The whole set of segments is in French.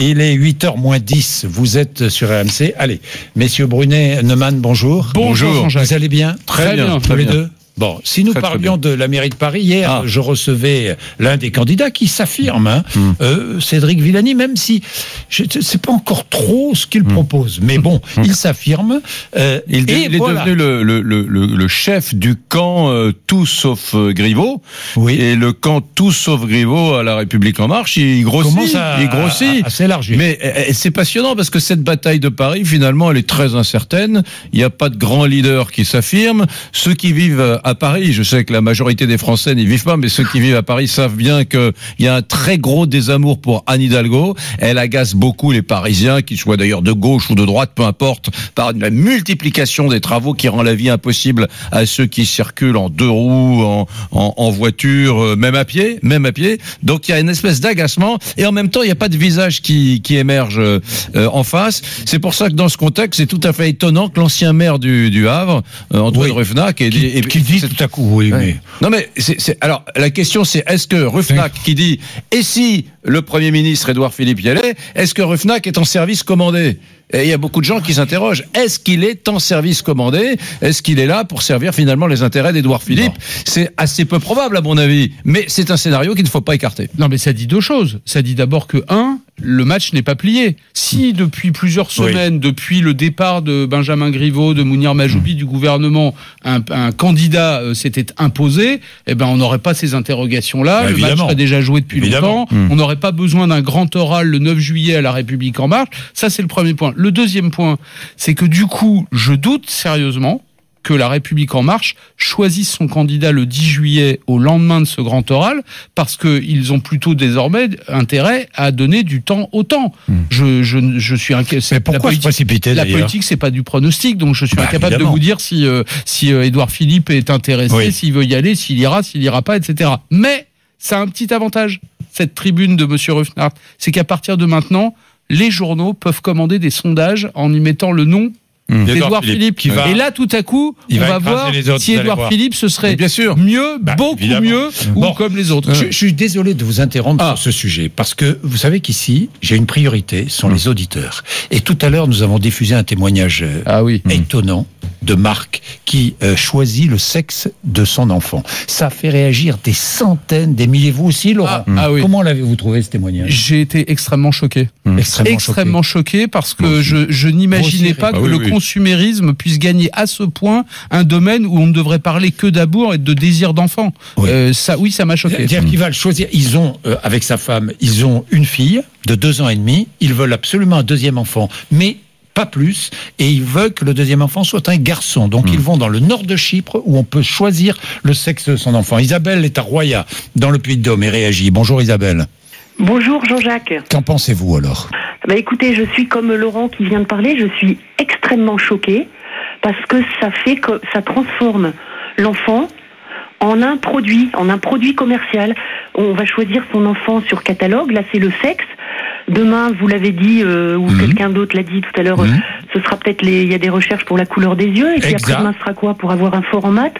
Il est 8h moins 10. Vous êtes sur RMC. Allez, messieurs Brunet, Neumann, bonjour. Bonjour. Vous allez bien? Très bien, tous très les bien. deux? Bon, si nous Très, très parlions de la mairie de Paris, hier, Ah. je recevais l'un des candidats qui s'affirme, hein, Hmm. euh, Cédric Villani, même si je ne sais pas encore trop ce Hmm. qu'il propose. Mais bon, il s'affirme. euh, Il, et il est devenu le, le, le, le- le chef du camp euh, tout sauf Griveaux. Oui. Et le camp tout sauf Griveaux à la République en marche, il grossit. il grossit. à- à. Mais euh, c'est passionnant parce que cette bataille de Paris, finalement, elle est très incertaine. Il n'y a pas de grand leader qui s'affirme. Ceux qui vivent à Paris, je sais que la majorité des Français n'y vivent pas, mais ceux qui vivent à Paris savent bien qu'il y a un très gros désamour pour Anne Hidalgo. Elle agace beaucoup les Parisiens, qu'ils soient d'ailleurs de gauche ou de droite, peu importe, par la multiplication des travaux qui rend la vie impossible à ceux qui circulent en deux roues, en, en, en voiture, euh, même à pied, même à pied. Donc il y a une espèce d'agacement et en même temps il n'y a pas de visage qui, qui émerge euh, en face. C'est pour ça que dans ce contexte, c'est tout à fait étonnant que l'ancien maire du, du Havre, euh, Antoine Oui. Ruffnac, ait qui, dit tout à coup, oui, Ouais. mais Non mais c'est alors la question c'est est-ce que Ruffnac qui dit et si le Premier ministre Édouard Philippe y allait, est-ce que Ruffnac est en service commandé? Et il y a beaucoup de gens qui s'interrogent. Est-ce qu'il est en service commandé? Est-ce qu'il est là pour servir finalement les intérêts d'Édouard Philippe? C'est assez peu probable à mon avis, mais c'est un scénario qu'il ne faut pas écarter. Non, mais ça dit deux choses. Ça dit d'abord que, un, le match n'est pas plié. Si depuis plusieurs Oui. semaines, depuis le départ de Benjamin Griveaux, de Mounir Majoubi du gouvernement, un, un candidat euh, s'était imposé, eh ben on n'aurait pas ces interrogations-là. Bah, le match serait déjà joué depuis Évidemment. longtemps. On n'aurait pas besoin d'un grand oral le 9 juillet à la République en marche. Ça, c'est le premier point. Le deuxième point, c'est que du coup, je doute sérieusement que la République en marche choisisse son candidat le 10 juillet au lendemain de ce grand oral parce qu'ils ont plutôt désormais intérêt à donner du temps au temps. Je, je, je suis inquiet. mais pourquoi se précipiter la politique, c'est pas du pronostic, donc je suis Bah, incapable évidemment. de vous dire si euh, si euh, Édouard Philippe est intéressé, Oui. s'il veut y aller, s'il ira, s'il ira pas, etc. Mais ça a un petit avantage cette tribune de Monsieur Ruffnart, c'est qu'à partir de maintenant, les journaux peuvent commander des sondages en y mettant le nom d'Édouard Philippe. qui va- Et là, tout à coup, il on va voir les autres, si voir. Philippe ce serait bien sûr. mieux, Bah, beaucoup évidemment. mieux, Bon. ou comme les autres. Je, je suis désolé de vous interrompre Ah. sur ce sujet, parce que vous savez qu'ici, j'ai une priorité, ce sont les auditeurs. Et tout à l'heure, nous avons diffusé un témoignage euh, Ah oui. étonnant de Marc qui euh, choisit le sexe de son enfant. Ça fait réagir des centaines, des milliers. Vous aussi, Laurent Ah, ah oui. Comment l'avez-vous trouvé ce témoignage? J'ai été extrêmement choqué. Extrêmement, extrêmement choqué, parce que je, je n'imaginais pas Bah que oui, le oui. consumérisme puisse gagner à ce point un domaine où on ne devrait parler que d'amour et de désir d'enfant. Oui. Euh, ça, oui, ça m'a choqué. C'est-à-dire qu'il va le choisir. Ils ont, euh, avec sa femme, ils ont une fille de deux ans et demi. Ils veulent absolument un deuxième enfant, mais pas plus. Et ils veulent que le deuxième enfant soit un garçon. Donc ils vont dans le nord de Chypre où on peut choisir le sexe de son enfant. Isabelle est à Roya, dans le Puy-de-Dôme, et réagit. Bonjour Isabelle. Bonjour Jean-Jacques. Qu'en pensez-vous alors? Bah écoutez, je suis comme Laurent qui vient de parler, je suis extrêmement choquée parce que ça fait que ça transforme l'enfant en un produit, en un produit commercial. On va choisir son enfant sur catalogue, là c'est le sexe. Demain, vous l'avez dit, euh, ou Mhm. quelqu'un d'autre l'a dit tout à l'heure, Mhm. ce sera peut-être les, il y a des recherches pour la couleur des yeux, et puis Exact. après demain sera quoi pour avoir un fort en maths.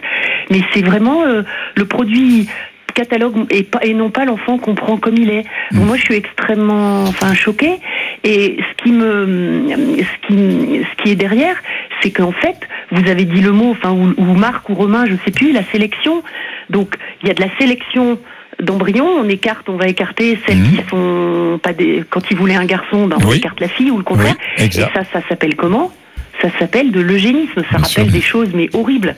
Mais c'est vraiment euh, le produit catalogue et, pas, et non pas l'enfant qu'on prend comme il est. Donc moi, je suis extrêmement, enfin, choquée. Et ce qui me, ce qui, ce qui est derrière, c'est qu'en fait, vous avez dit le mot, enfin, ou, ou Marc ou Romain, je sais plus, la sélection. Donc, il y a de la sélection d'embryons. On écarte, on va écarter celles Mhm. qui sont pas des. Quand ils voulaient un garçon, ben, on Oui. écarte la fille ou le contraire. Oui. Et ça, ça s'appelle comment? Ça s'appelle de l'eugénisme. Ça Bien rappelle sûr. des choses, mais horribles.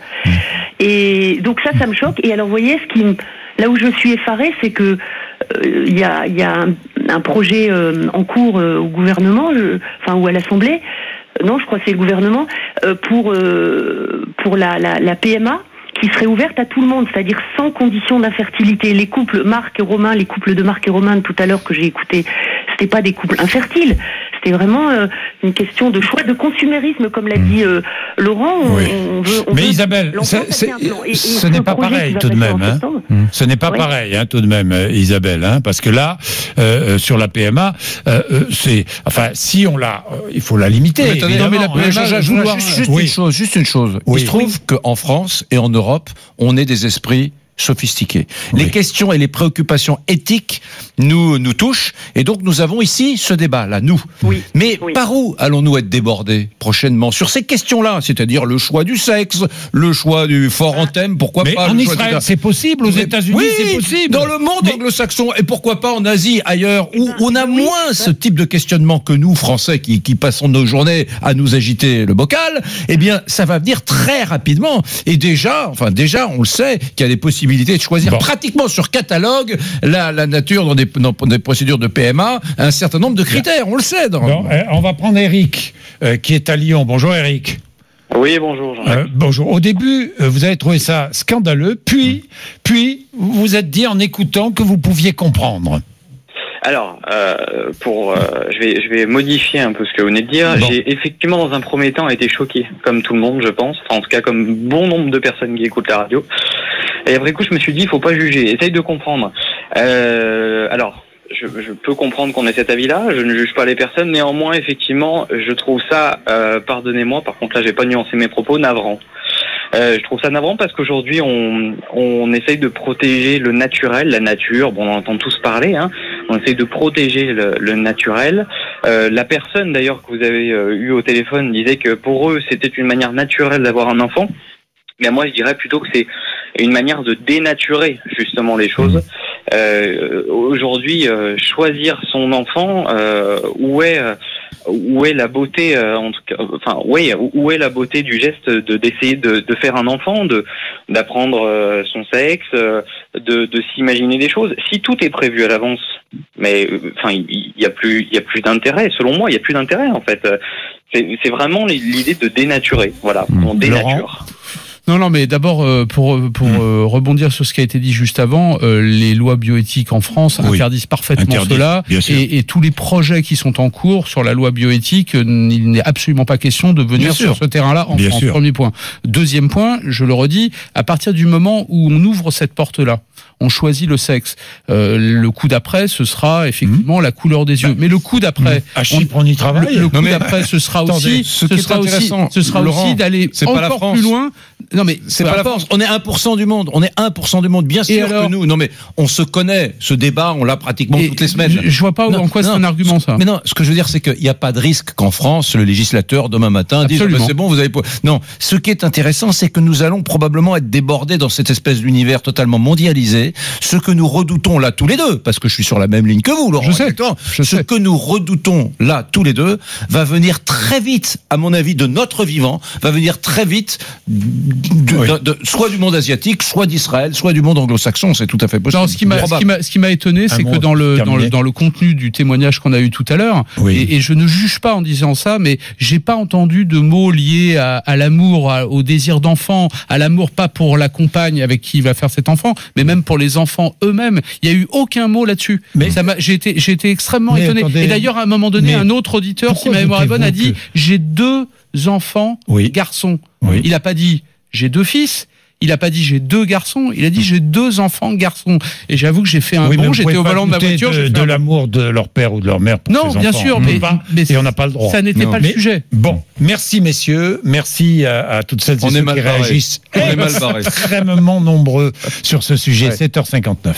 Et donc ça, ça me choque. Et alors, vous voyez, ce qui me, là où je suis effarée, c'est que euh, il y a, il y a un, un projet euh, en cours euh, au gouvernement, je- enfin ou à l'Assemblée. Non, je crois que c'est le gouvernement euh, pour euh, pour la, la, la PMA qui serait ouverte à tout le monde, c'est-à-dire sans condition d'infertilité. Les couples Marc et Romain, les couples de Marc et Romain tout à l'heure que j'ai écouté, c'était pas des couples infertiles. C'était vraiment euh, une question de choix de consumérisme, comme l'a dit euh, Laurent. On, Oui. on veut, on Mais veut- Isabelle, ça. Et- et ce n'est pas pareil va tout de même. Hein. Ce n'est pas pareil, hein, tout de même, Isabelle, hein, parce que là, euh, euh, sur la PMA, euh, c'est, enfin, si on l'a, euh, il faut la limiter. Mais non, mais la hein. PMA, vouloir- juste, juste Oui. une chose, juste une chose. Oui. Il se trouve qu'en France et en Europe, on est des esprits sophistiqué. Les questions et les préoccupations éthiques nous nous touchent et donc nous avons ici ce débat là nous. Oui. Mais Oui. par où allons-nous être débordés prochainement sur ces questions-là, c'est-à-dire le choix du sexe, le choix du fort en thème, pourquoi Mais pas en Israël, c'est possible. Aux États-Unis, oui, c'est possible. Dans le monde Mais- anglo-saxon, et pourquoi pas en Asie, ailleurs, où ben, on a oui, moins ce type de questionnement que nous, Français, qui, qui passons nos journées à nous agiter le bocal, eh bien, ça va venir très rapidement. Et déjà, enfin, déjà, on le sait, qu'il y a des possibilités de choisir Bon. pratiquement sur catalogue la, la nature dans des, dans des procédures de PMA, un certain nombre de critères, on le sait. Dans, Bon, euh, on va prendre Eric, euh, qui est à Lyon. Bonjour Eric. Oui, bonjour. Euh, bonjour. Au début, euh, vous avez trouvé ça scandaleux, puis, puis, vous vous êtes dit en écoutant que vous pouviez comprendre. Alors, euh, pour, euh, je vais, je vais modifier un peu ce que vous venez de dire. Bon. J'ai effectivement, dans un premier temps, été choqué, comme tout le monde, je pense. Enfin, en tout cas, comme bon nombre de personnes qui écoutent la radio. Et après coup, je me suis dit, il faut pas juger. Essaye de comprendre. Euh, alors. Je, je peux comprendre qu'on ait cet avis-là. Je ne juge pas les personnes. Néanmoins, effectivement, je trouve ça, euh, pardonnez-moi, par contre là, j'ai pas nuancé mes propos, navrant. Euh, je trouve ça navrant parce qu'aujourd'hui, on, on essaye de protéger le naturel, la nature. Bon, on en entend tous parler. Hein. On essaye de protéger le, naturel. Euh, la personne, d'ailleurs, que vous avez eu au téléphone disait que pour eux, c'était une manière naturelle d'avoir un enfant. Mais moi, je dirais plutôt que c'est une manière de dénaturer justement les choses. Euh, Aujourd'hui, euh, choisir son enfant, où est où est la beauté, euh, en tout cas, enfin, oui, où- est la beauté du geste de d'essayer de, de faire un enfant, de d'apprendre euh, son sexe, euh, de, de s'imaginer des choses? Si tout est prévu à l'avance, mais euh, enfin, il y, a plus, il y a plus d'intérêt. Selon moi, il y a plus d'intérêt en fait. Euh, C'est c'est vraiment l'idée de dénaturer. Voilà, on dénature. Non, non, mais d'abord, euh, pour, pour Hmm. euh, rebondir sur ce qui a été dit juste avant, euh, les lois bioéthiques en France Oui. interdisent parfaitement cela. Et, et tous les projets qui sont en cours sur la loi bioéthique, euh, il n'est absolument pas question de venir Bien sûr. sur ce terrain-là en Bien France. sûr. Premier point. Deuxième point, je le redis, à partir du moment où on ouvre cette porte-là, on choisit le sexe. Euh, le coup d'après, ce sera effectivement la couleur des yeux. Mais le coup d'après, Chypre, on y le, travaille. le coup d'après, ce sera Attendez, aussi, ce sera aussi, ce sera Laurent, aussi d'aller encore plus loin. Non, mais C'est pas la. France. On est 1% du monde. On est 1% du monde. Bien sûr alors que nous. Non, mais on se connaît. Ce débat, on l'a pratiquement toutes les semaines. Je, je vois pas Non, en quoi c'est un argument ça. Mais non, ce que je veux dire, c'est qu'il n'y a pas de risque qu'en France, le législateur, demain matin, dise Absolument. bah, c'est bon, vous avez. Non, ce qui est intéressant, c'est que nous allons probablement être débordés dans cette espèce d'univers totalement mondialisé. Ce que nous redoutons là tous les deux, parce que je suis sur la même ligne que vous, Laurent. Je sais, je ce sais. que nous redoutons là tous les deux va venir très vite, à mon avis, de notre vivant, va venir très vite, de- Oui. de- de- soit du monde asiatique, soit d'Israël, soit du monde anglo-saxon. C'est tout à fait possible. Non, ce qui m'a, ce Probable. qui m'a, ce qui m'a étonné, c'est que dans le, dans le dans le contenu du témoignage qu'on a eu tout à l'heure, Oui. et, et je ne juge pas en disant ça, mais j'ai pas entendu de mots liés à, à l'amour, à- au désir d'enfant, à l'amour pas pour la compagne avec qui il va faire cet enfant, mais même pour les enfants eux-mêmes. Il y a eu aucun mot là-dessus. Mais- ça m'a, j'ai été, j'ai été extrêmement Mais étonné. attendez, et d'ailleurs, à un moment donné, un autre auditeur, si ma mémoire est bonne, a dit j'ai deux enfants Oui. garçons. Oui. Il a pas dit j'ai deux fils. Il a pas dit j'ai deux garçons, il a dit j'ai deux enfants garçons. Et j'avoue que j'ai fait un Oui, j'étais au volant de ma douter voiture. De, de l'amour de leur père ou de leur mère pour Non, ses bien enfants. sûr, mais, peut pas, mais et on n'a pas le droit. ça n'était pas Mais- le sujet. Bon, merci messieurs, merci à, à toutes celles et On ceux qui barrés. réagissent On est mal barrés. extrêmement nombreux sur ce sujet. Ouais. 7h59.